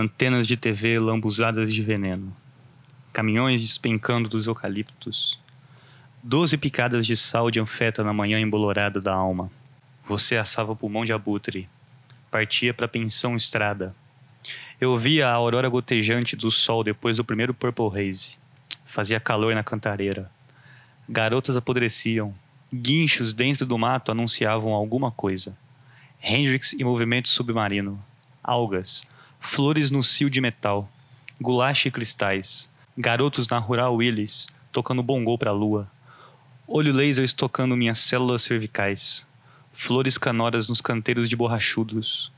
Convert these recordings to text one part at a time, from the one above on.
Antenas de TV lambuzadas de veneno. Caminhões despencando dos eucaliptos. Doze picadas de sal de anfeta na manhã embolorada da alma. Você assava pulmão de abutre. Partia para pensão estrada. Eu via a aurora gotejante do sol depois do primeiro Purple Haze. Fazia calor na cantareira. Garotas apodreciam. Guinchos dentro do mato anunciavam alguma coisa. Hendrix e movimento submarino. Algas. Flores no cio de metal. Gulache e cristais. Garotos na Rural Willis, tocando bongô pra lua. Olho laser estocando minhas células cervicais. Flores canoras nos canteiros de borrachudos.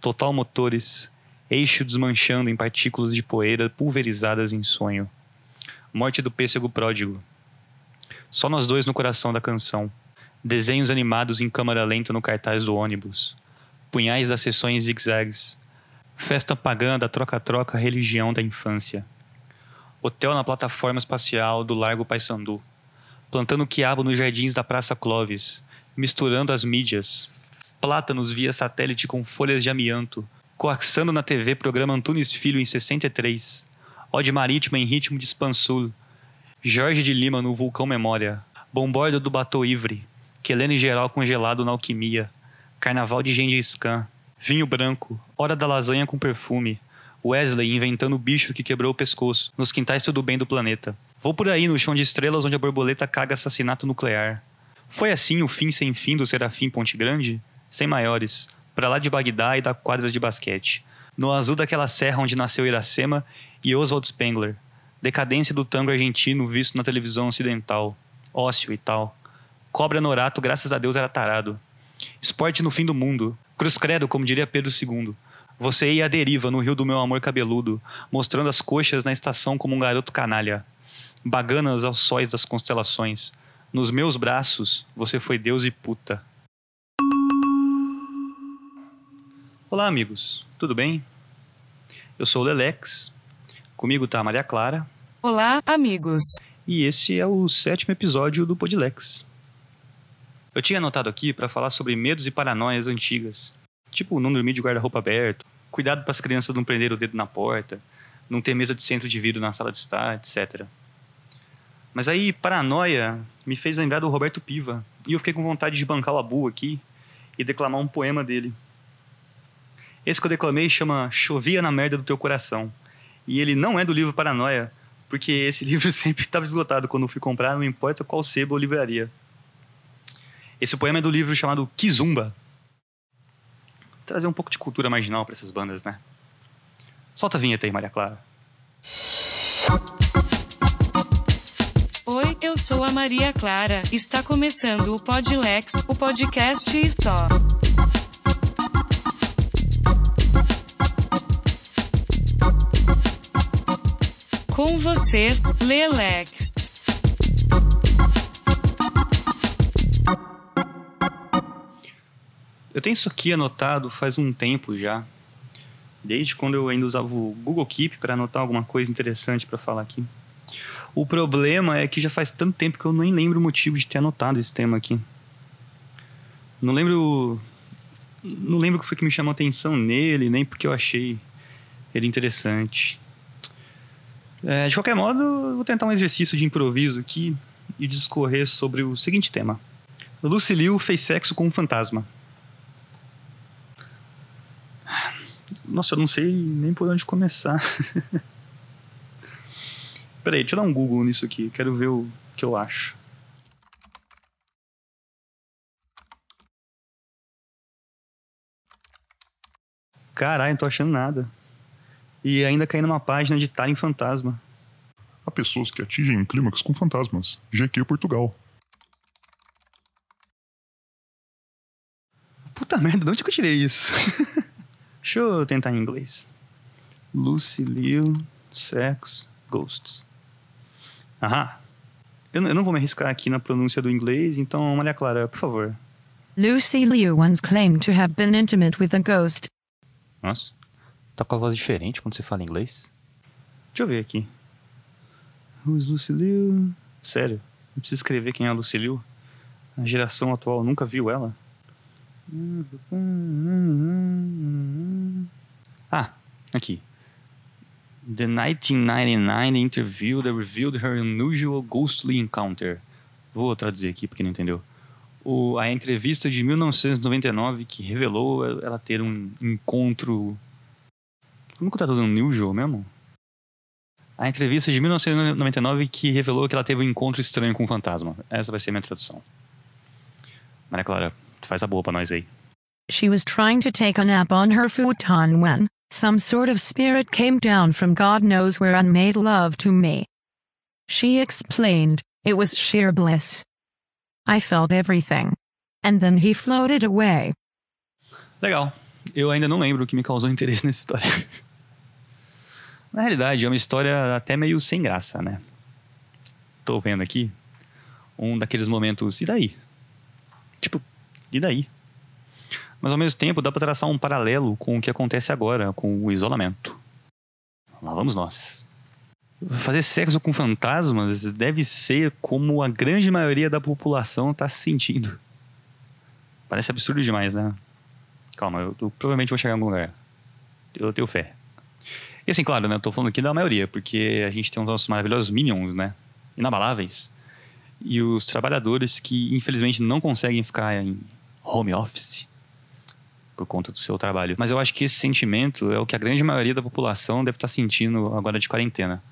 Total motores, eixo desmanchando em partículas de poeira pulverizadas em sonho. Morte do pêssego pródigo. Só nós dois no coração da canção. Desenhos animados em câmera lenta no cartaz do ônibus. Punhais das sessões zigzags. Festa pagã da troca-troca religião da infância. Hotel na plataforma espacial do Largo Paissandu. Plantando quiabo nos jardins da Praça Clovis. Misturando as mídias. Plátanos via satélite com folhas de amianto coaxando na TV programa Antunes Filho em 63, Ode Marítima em ritmo de Spansul, Jorge de Lima no Vulcão Memória, Bombordo do Batou Ivre, Quelene Geral congelado na Alquimia, Carnaval de Gengis Khan, Vinho Branco, Hora da Lasanha com Perfume, Wesley inventando o bicho que quebrou o pescoço, nos quintais tudo bem do planeta. Vou por aí no chão de estrelas onde a borboleta caga assassinato nuclear. Foi assim o fim sem fim do Serafim Ponte Grande? Sem maiores para lá de Bagdá e da quadra de basquete, no azul daquela serra onde nasceu Iracema e Oswald Spengler, decadência do tango argentino visto na televisão ocidental, ócio e tal. Cobra Norato, graças a Deus, era tarado. Esporte no fim do mundo. Cruz credo, como diria Pedro II. Você ia à deriva no rio do meu amor cabeludo, mostrando as coxas na estação como um garoto canalha. Baganas aos sóis das constelações. Nos meus braços, você foi Deus e puta. Olá, amigos, tudo bem? Eu sou o Lelex, comigo tá a Maria Clara. Olá, amigos. E esse é o sétimo episódio do Podilex. Eu tinha anotado aqui para falar sobre medos e paranoias antigas, tipo não dormir de guarda-roupa aberto, cuidado para as crianças não prender o dedo na porta, não ter mesa de centro de vidro na sala de estar, etc. Mas aí, paranoia me fez lembrar do Roberto Piva, e eu fiquei com vontade de bancar o Abu aqui e declamar um poema dele. Esse que eu declamei chama Chovia na Merda do Teu Coração. E ele não é do livro Paranoia, porque esse livro sempre estava esgotado quando eu fui comprar, não importa qual sebo ou livraria. Esse poema é do livro chamado Kizumba. Vou trazer um pouco de cultura marginal para essas bandas, né? Solta a vinheta aí, Maria Clara. Oi, eu sou a Maria Clara. Está começando o Podlex, o podcast e só. Com vocês, Lelex. Eu tenho isso aqui anotado faz um tempo já. Desde quando eu ainda usava o Google Keep para anotar alguma coisa interessante para falar aqui. O problema é que já faz tanto tempo que eu nem lembro o motivo de ter anotado esse tema aqui. Não lembro. Não lembro o que foi que me chamou a atenção nele, nem porque eu achei ele interessante. É, de qualquer modo, eu vou tentar um exercício de improviso aqui e discorrer sobre o seguinte tema. Lucy Liu fez sexo com um fantasma. Nossa, eu não sei nem por onde começar. Peraí, deixa eu dar um Google nisso aqui. Quero ver o que eu acho. Caralho, não tô achando nada e ainda cair numa página de em Fantasma. Há pessoas que atingem um clímax com fantasmas. GQ Portugal. Puta merda, de onde que eu tirei isso? Deixa eu tentar em inglês. Lucy Liu, Sex, Ghosts. Aham. Eu, eu não vou me arriscar aqui na pronúncia do inglês, então, Maria Clara, por favor. Lucy Liu once claimed to have been intimate with a ghost. Nossa. Tá com a voz diferente quando você fala inglês? Deixa eu ver aqui. Who's Lucy Liu? Sério, não precisa escrever quem é a Lucy Liu. A geração atual nunca viu ela. Aqui. The 1999 interview that revealed her unusual ghostly encounter. Vou traduzir aqui porque não entendeu. O, a entrevista de 1999 que revelou ela ter um encontro. Como que tá dando unusual mesmo? A entrevista de 1999 que revelou que ela teve um encontro estranho com um fantasma. Essa vai ser minha tradução. Maria Clara, faz a boa pra nós aí. She was trying to take a nap on her futon when some sort of spirit came down from God knows where and made love to me. She explained, it was sheer bliss. I felt everything. And then he floated away. Legal. Eu ainda não lembro o que me causou interesse nessa história. Na realidade, é uma história até meio sem graça, né? Tô vendo aqui um daqueles momentos, e daí? Tipo, e daí? Mas ao mesmo tempo dá para traçar um paralelo com o que acontece agora, com o isolamento. Lá vamos nós. Fazer sexo com fantasmas deve ser como a grande maioria da população está se sentindo. Parece absurdo demais, né? Calma, eu, eu provavelmente vou chegar em algum lugar. Eu tenho fé. E assim, claro, né? Eu tô falando aqui da maioria, porque a gente tem os nossos maravilhosos minions, né? Inabaláveis. E os trabalhadores que, infelizmente, não conseguem ficar em home office por conta do seu trabalho. Mas eu acho que esse sentimento é o que a grande maioria da população deve estar sentindo agora de quarentena.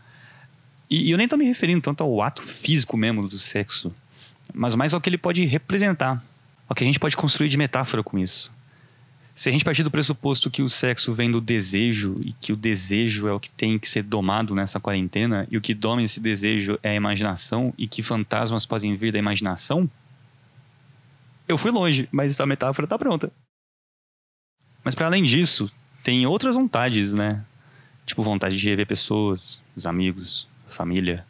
E, e eu nem tô me referindo tanto ao ato físico mesmo do sexo, mas mais ao que ele pode representar, ao que a gente pode construir de metáfora com isso. Se a gente partir do pressuposto que o sexo vem do desejo e que o desejo é o que tem que ser domado nessa quarentena e o que doma esse desejo é a imaginação e que fantasmas podem vir da imaginação, eu fui longe, mas a metáfora está pronta. Mas para além disso, tem outras vontades, né? Tipo vontade de rever pessoas, os amigos, família,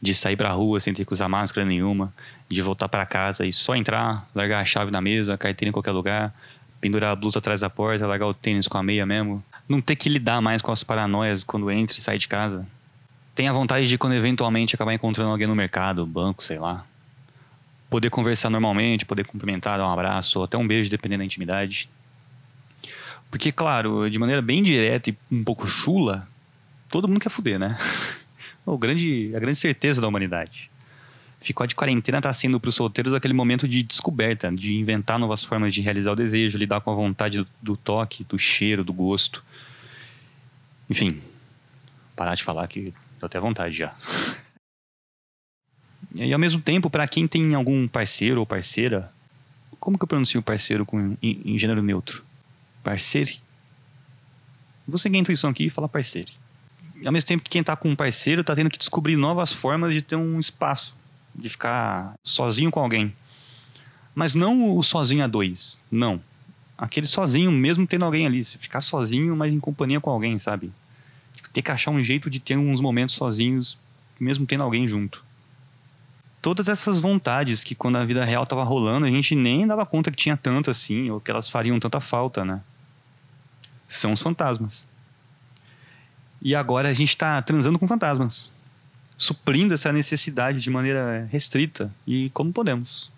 de sair pra rua sem ter que usar máscara nenhuma, de voltar para casa e só entrar, largar a chave na mesa, a carteira em qualquer lugar, pendurar a blusa atrás da porta, largar o tênis com a meia mesmo. Não ter que lidar mais com as paranoias quando entra e sai de casa. Tem a vontade de quando eventualmente acabar encontrando alguém no mercado, banco, sei lá. Poder conversar normalmente, poder cumprimentar, dar um abraço, ou até um beijo, dependendo da intimidade. Porque, claro, de maneira bem direta e um pouco chula, todo mundo quer fuder, né? o grande, a grande certeza da humanidade ficou de quarentena está sendo para os solteiros aquele momento de descoberta, de inventar novas formas de realizar o desejo, lidar com a vontade do, toque, do cheiro, do gosto. Enfim, parar de falar que tô até vontade já. E ao mesmo tempo, para quem tem algum parceiro ou parceira, como que eu pronuncio parceiro com, em, em gênero neutro? Parceiro? Vou seguir a intuição aqui e falar parceiro. Ao mesmo tempo que quem está com um parceiro está tendo que descobrir novas formas de ter um espaço de ficar sozinho com alguém. Mas não o sozinho a dois, não. Aquele sozinho, mesmo tendo alguém ali. Ficar sozinho, mas em companhia com alguém, sabe? Tipo, ter que achar um jeito de ter uns momentos sozinhos, mesmo tendo alguém junto. Todas essas vontades que quando a vida real tava rolando, a gente nem dava conta que tinha tanto assim, ou que elas fariam tanta falta, né? São os fantasmas. E agora a gente tá transando com fantasmas suprindo essa necessidade de maneira restrita e como podemos.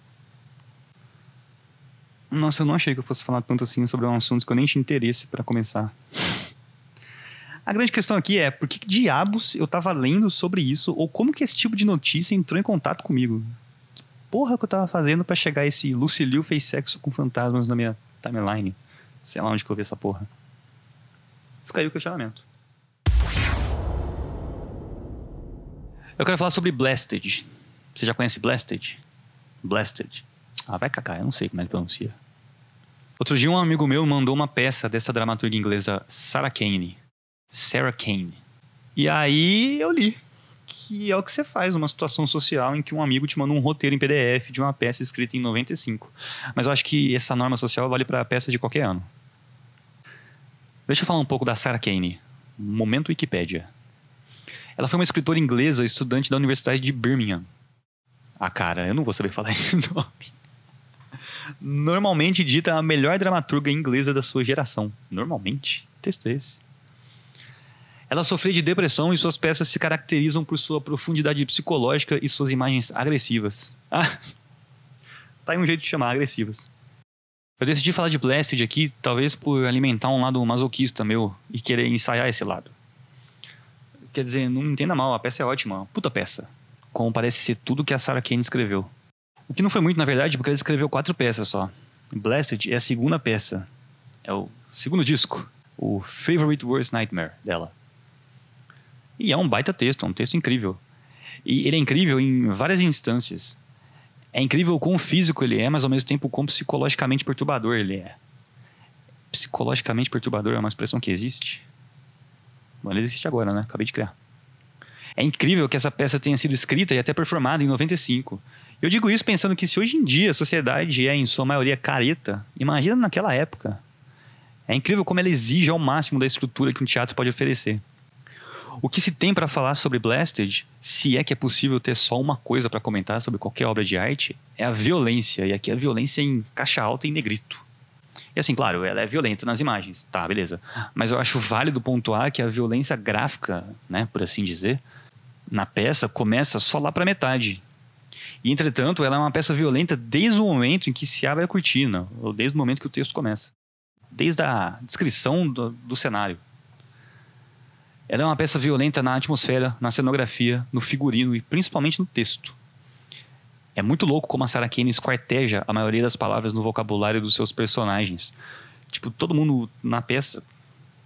Nossa, eu não achei que eu fosse falar tanto assim sobre um assunto que eu nem tinha interesse para começar. A grande questão aqui é por que diabos eu tava lendo sobre isso ou como que esse tipo de notícia entrou em contato comigo? Que porra que eu tava fazendo para chegar esse Lucilio fez sexo com fantasmas na minha timeline? Sei lá onde que eu vi essa porra. Fica aí o questionamento. Eu quero falar sobre Blasted. Você já conhece Blasted? Blasted. Ah, vai cagar, eu não sei como é que pronuncia. Outro dia um amigo meu mandou uma peça dessa dramaturga inglesa Sarah Kane. Sarah Kane. E aí eu li. Que é o que você faz numa situação social em que um amigo te manda um roteiro em PDF de uma peça escrita em 95. Mas eu acho que essa norma social vale para peças de qualquer ano. Deixa eu falar um pouco da Sarah Kane. Momento Wikipédia. Ela foi uma escritora inglesa, estudante da Universidade de Birmingham. Ah, cara, eu não vou saber falar esse nome. Normalmente dita a melhor dramaturga inglesa da sua geração. Normalmente? texto esse. Ela sofreu de depressão e suas peças se caracterizam por sua profundidade psicológica e suas imagens agressivas. Ah, tá aí um jeito de chamar, agressivas. Eu decidi falar de Blasted aqui, talvez por alimentar um lado masoquista meu e querer ensaiar esse lado. Quer dizer, não entenda mal, a peça é ótima, puta peça. Como parece ser tudo que a Sarah Kane escreveu. O que não foi muito, na verdade, porque ela escreveu quatro peças só. Blasted é a segunda peça. É o segundo disco. O Favorite Worst Nightmare dela. E é um baita texto, é um texto incrível. E ele é incrível em várias instâncias. É incrível o quão físico ele é, mas ao mesmo tempo o quão psicologicamente perturbador ele é. Psicologicamente perturbador é uma expressão que existe? Bom, ele existe agora, né? Acabei de criar. É incrível que essa peça tenha sido escrita e até performada em 95. Eu digo isso pensando que se hoje em dia a sociedade é, em sua maioria, careta, imagina naquela época. É incrível como ela exige ao máximo da estrutura que um teatro pode oferecer. O que se tem para falar sobre Blasted, se é que é possível ter só uma coisa para comentar sobre qualquer obra de arte, é a violência, e aqui a violência em caixa alta e negrito. E assim, claro, ela é violenta nas imagens, tá, beleza. Mas eu acho válido pontuar que a violência gráfica, né, por assim dizer, na peça começa só lá para metade. E entretanto, ela é uma peça violenta desde o momento em que se abre a cortina, ou desde o momento que o texto começa. Desde a descrição do, do cenário. Ela é uma peça violenta na atmosfera, na cenografia, no figurino e principalmente no texto. É muito louco como a Sarah Kane esquarteja a maioria das palavras no vocabulário dos seus personagens. Tipo, todo mundo na peça.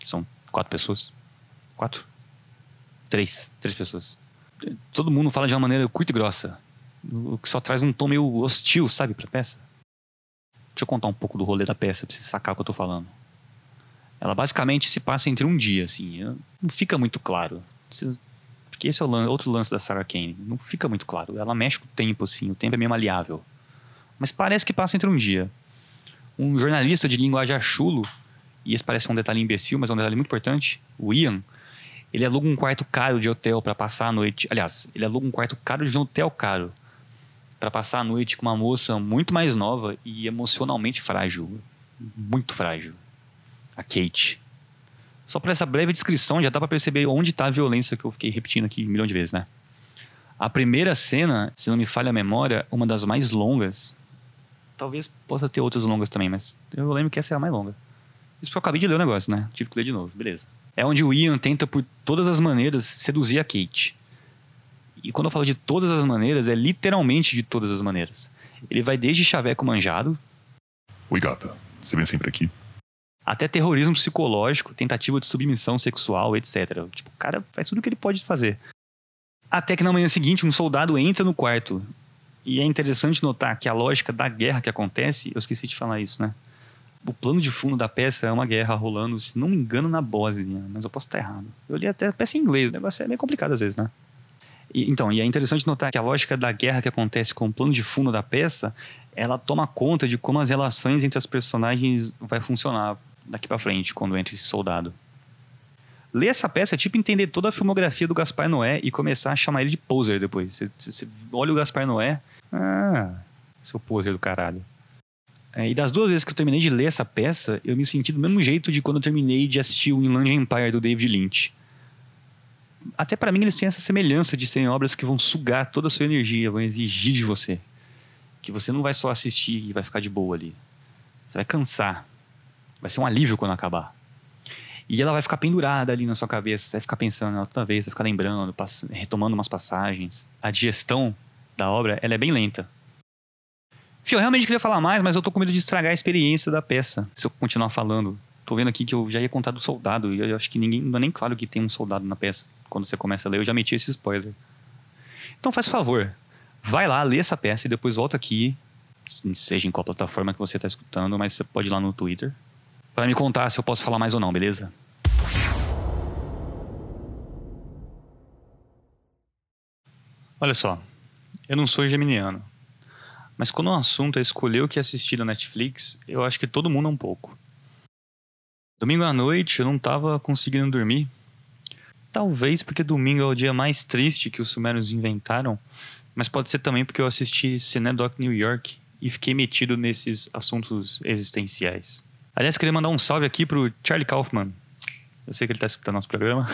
São quatro pessoas. Quatro? Três. Três pessoas. Todo mundo fala de uma maneira curta e grossa. O que só traz um tom meio hostil, sabe, pra peça. Deixa eu contar um pouco do rolê da peça pra você sacar o que eu tô falando. Ela basicamente se passa entre um dia, assim. Não fica muito claro. Porque esse é o outro lance da Sarah Kane. Não fica muito claro. Ela mexe com o tempo, assim. O tempo é meio maleável. Mas parece que passa entre um dia. Um jornalista de linguagem chulo, e esse parece um detalhe imbecil, mas é um detalhe muito importante, o Ian, ele aluga um quarto caro de hotel para passar a noite. Aliás, ele aluga um quarto caro de um hotel caro para passar a noite com uma moça muito mais nova e emocionalmente frágil. Muito frágil a Kate. Só por essa breve descrição já dá para perceber onde está a violência que eu fiquei repetindo aqui um milhão de vezes, né? A primeira cena, se não me falha a memória, uma das mais longas. Talvez possa ter outras longas também, mas eu lembro que essa é a mais longa. Isso porque eu acabei de ler o negócio, né? Tive que ler de novo, beleza. É onde o Ian tenta por todas as maneiras seduzir a Kate. E quando eu falo de todas as maneiras, é literalmente de todas as maneiras. Ele vai desde chaveco manjado. Oi, gata. Você vem sempre aqui? Até terrorismo psicológico, tentativa de submissão sexual, etc. Tipo, o cara faz tudo o que ele pode fazer. Até que na manhã seguinte, um soldado entra no quarto. E é interessante notar que a lógica da guerra que acontece, eu esqueci de falar isso, né? O plano de fundo da peça é uma guerra rolando, se não me engano, na Bósnia, mas eu posso estar errado. Eu li até a peça em inglês, o negócio é meio complicado às vezes, né? E, então, e é interessante notar que a lógica da guerra que acontece com o plano de fundo da peça, ela toma conta de como as relações entre as personagens vai funcionar daqui para frente, quando entra esse soldado. Ler essa peça é tipo entender toda a filmografia do Gaspar Noé e começar a chamar ele de poser depois. Você, olha o Gaspar Noé, ah, seu poser do caralho. É, e das duas vezes que eu terminei de ler essa peça, eu me senti do mesmo jeito de quando eu terminei de assistir o Inland Empire do David Lynch. Até para mim eles têm essa semelhança de serem obras que vão sugar toda a sua energia, vão exigir de você. Que você não vai só assistir e vai ficar de boa ali. Você vai cansar. Vai ser um alívio quando acabar. E ela vai ficar pendurada ali na sua cabeça. Você vai ficar pensando ela toda vez, vai ficar lembrando, retomando umas passagens. A digestão da obra, ela é bem lenta. Fio, eu realmente queria falar mais, mas eu tô com medo de estragar a experiência da peça. Se eu continuar falando. Tô vendo aqui que eu já ia contar do soldado. E eu acho que ninguém. Não é nem claro que tem um soldado na peça. Quando você começa a ler, eu já meti esse spoiler. Então faz favor. Vai lá, lê essa peça e depois volta aqui. Seja em qual plataforma que você está escutando, mas você pode ir lá no Twitter para me contar se eu posso falar mais ou não, beleza? Olha só, eu não sou geminiano, mas quando o assunto é escolher o que assistir na Netflix, eu acho que todo mundo é um pouco. Domingo à noite eu não estava conseguindo dormir. Talvez porque domingo é o dia mais triste que os sumérios inventaram, mas pode ser também porque eu assisti Cinedoc New York e fiquei metido nesses assuntos existenciais. Aliás, queria mandar um salve aqui pro Charlie Kaufman. Eu sei que ele está escutando nosso programa.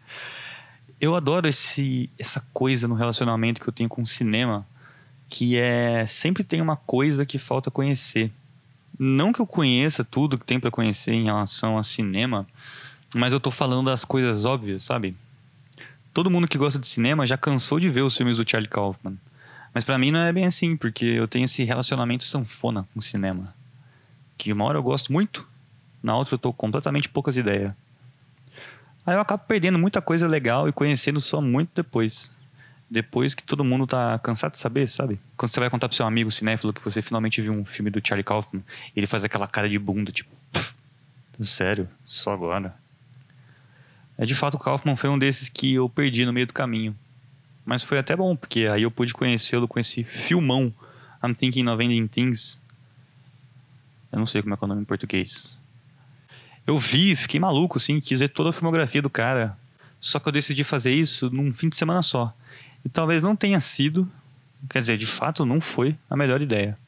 eu adoro esse, essa coisa no relacionamento que eu tenho com o cinema, que é sempre tem uma coisa que falta conhecer. Não que eu conheça tudo que tem para conhecer em relação a cinema, mas eu tô falando das coisas óbvias, sabe? todo mundo que gosta de cinema já cansou de ver os filmes do Charlie Kaufman. Mas pra mim não é bem assim, porque eu tenho esse relacionamento sanfona com o cinema. Que uma hora eu gosto muito, na outra eu tô completamente poucas ideias. Aí eu acabo perdendo muita coisa legal e conhecendo só muito depois. Depois que todo mundo tá cansado de saber, sabe? Quando você vai contar pro seu amigo cinéfilo que você finalmente viu um filme do Charlie Kaufman, ele faz aquela cara de bunda, tipo, "Pff, sério, só agora. É de fato o Kaufman foi um desses que eu perdi no meio do caminho. Mas foi até bom, porque aí eu pude conhecê-lo com esse filmão I'm Thinking of Ending Things. Eu não sei como é que é o nome em português. Eu vi, fiquei maluco, assim, quis ver toda a filmografia do cara. Só que eu decidi fazer isso num fim de semana só. E talvez não tenha sido, quer dizer, de fato não foi a melhor ideia.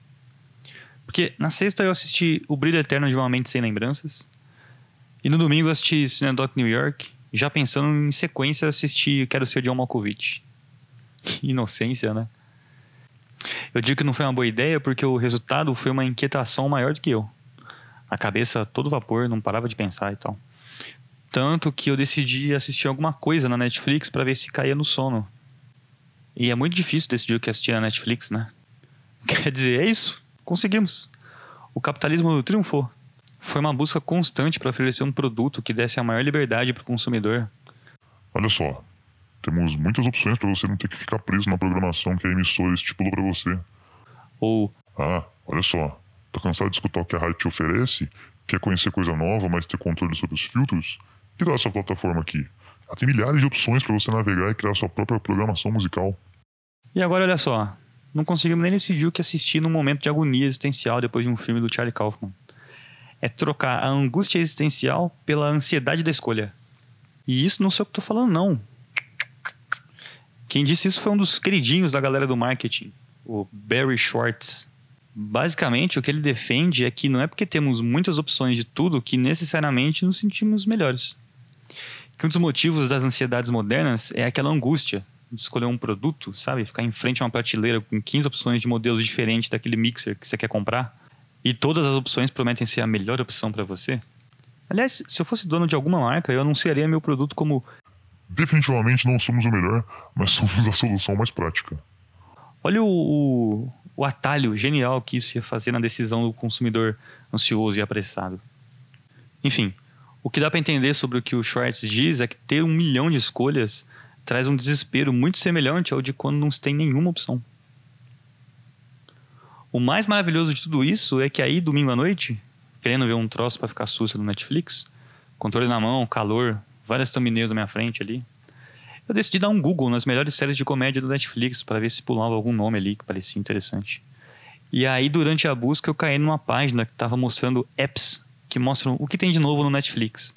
Porque na sexta eu assisti O Brilho Eterno de uma Mente Sem Lembranças. E no domingo eu assisti Cinedoc New York. Já pensando em sequência assistir Quero Ser John Malkovich. Inocência, né? Eu digo que não foi uma boa ideia porque o resultado foi uma inquietação maior do que eu. A cabeça todo vapor, não parava de pensar e tal. Tanto que eu decidi assistir alguma coisa na Netflix para ver se caía no sono. E é muito difícil decidir o que assistir na Netflix, né? Quer dizer, é isso. Conseguimos. O capitalismo triunfou. Foi uma busca constante para oferecer um produto que desse a maior liberdade para o consumidor. Olha só, temos muitas opções para você não ter que ficar preso na programação que a emissora estipulou para você. Ou, Ah, olha só, tá cansado de escutar o que a rádio te oferece? Quer conhecer coisa nova, mas ter controle sobre os filtros? Que tal essa plataforma aqui? Ela tem milhares de opções para você navegar e criar sua própria programação musical. e agora olha só. Não conseguimos nem decidir o que assistir num momento de agonia existencial depois de um filme do Charlie Kaufman. É trocar a angústia existencial pela ansiedade da escolha. E isso não sei o que tô falando, não. Quem disse isso foi um dos queridinhos da galera do marketing, o Barry Schwartz. Basicamente, o que ele defende é que não é porque temos muitas opções de tudo que necessariamente nos sentimos melhores. Que um dos motivos das ansiedades modernas é aquela angústia de escolher um produto, sabe? Ficar em frente a uma prateleira com 15 opções de modelos diferentes daquele mixer que você quer comprar e todas as opções prometem ser a melhor opção para você. Aliás, se eu fosse dono de alguma marca, eu anunciaria meu produto como Definitivamente não somos o melhor, mas somos a solução mais prática. Olha o, o, atalho genial que isso ia fazer na decisão do consumidor ansioso e apressado. Enfim, o que dá para entender sobre o que o Schwartz diz é que ter um milhão de escolhas traz um desespero muito semelhante ao de quando não se tem nenhuma opção. O mais maravilhoso de tudo isso é que aí, domingo à noite, querendo ver um troço para ficar susto no Netflix, controle na mão, calor, várias thumbnails na minha frente ali, eu decidi dar um Google nas melhores séries de comédia do Netflix para ver se pulava algum nome ali que parecia interessante. E aí, durante a busca, eu caí numa página que estava mostrando apps que mostram o que tem de novo no Netflix.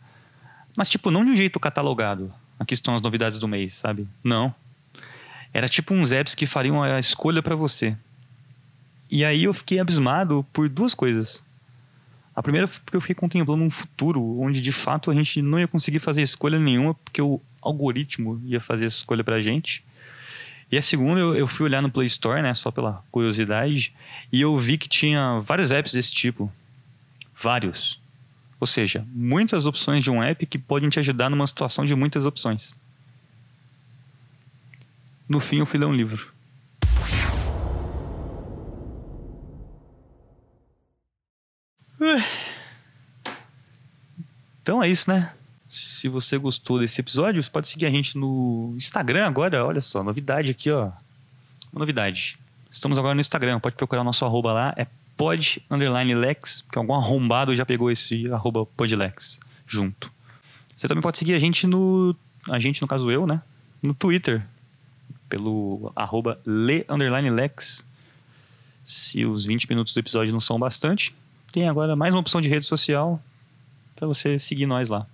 Mas, tipo, não de um jeito catalogado. Aqui estão as novidades do mês, sabe? Não. Era tipo uns apps que fariam a escolha para você. E aí eu fiquei abismado por duas coisas. A primeira porque eu fiquei contemplando um futuro onde de fato a gente não ia conseguir fazer escolha nenhuma porque o algoritmo ia fazer essa escolha pra gente. E a segunda, eu, eu fui olhar no Play Store, né, só pela curiosidade, e eu vi que tinha vários apps desse tipo. Vários. Ou seja, muitas opções de um app que podem te ajudar numa situação de muitas opções. No fim, eu fui ler um livro. Então é isso, né? Se você gostou desse episódio, você pode seguir a gente no Instagram agora. Olha só, novidade aqui, ó. Uma novidade. Estamos agora no Instagram. Pode procurar o nosso arroba lá. É pod underline lex, porque algum arrombado já pegou esse arroba podlex junto. Você também pode seguir a gente no. A gente, no caso eu, né? No Twitter. Pelo arroba le underline lex. Se os 20 minutos do episódio não são bastante, tem agora mais uma opção de rede social para você seguir nós lá.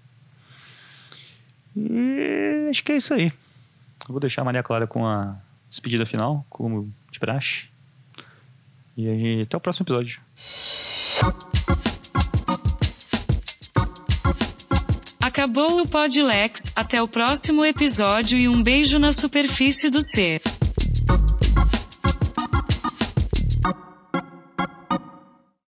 E acho que é isso aí. Eu vou deixar a Maria Clara com a despedida final, como de praxe. E aí, até o próximo episódio. Acabou o Podlex, até o próximo episódio e um beijo na superfície do ser.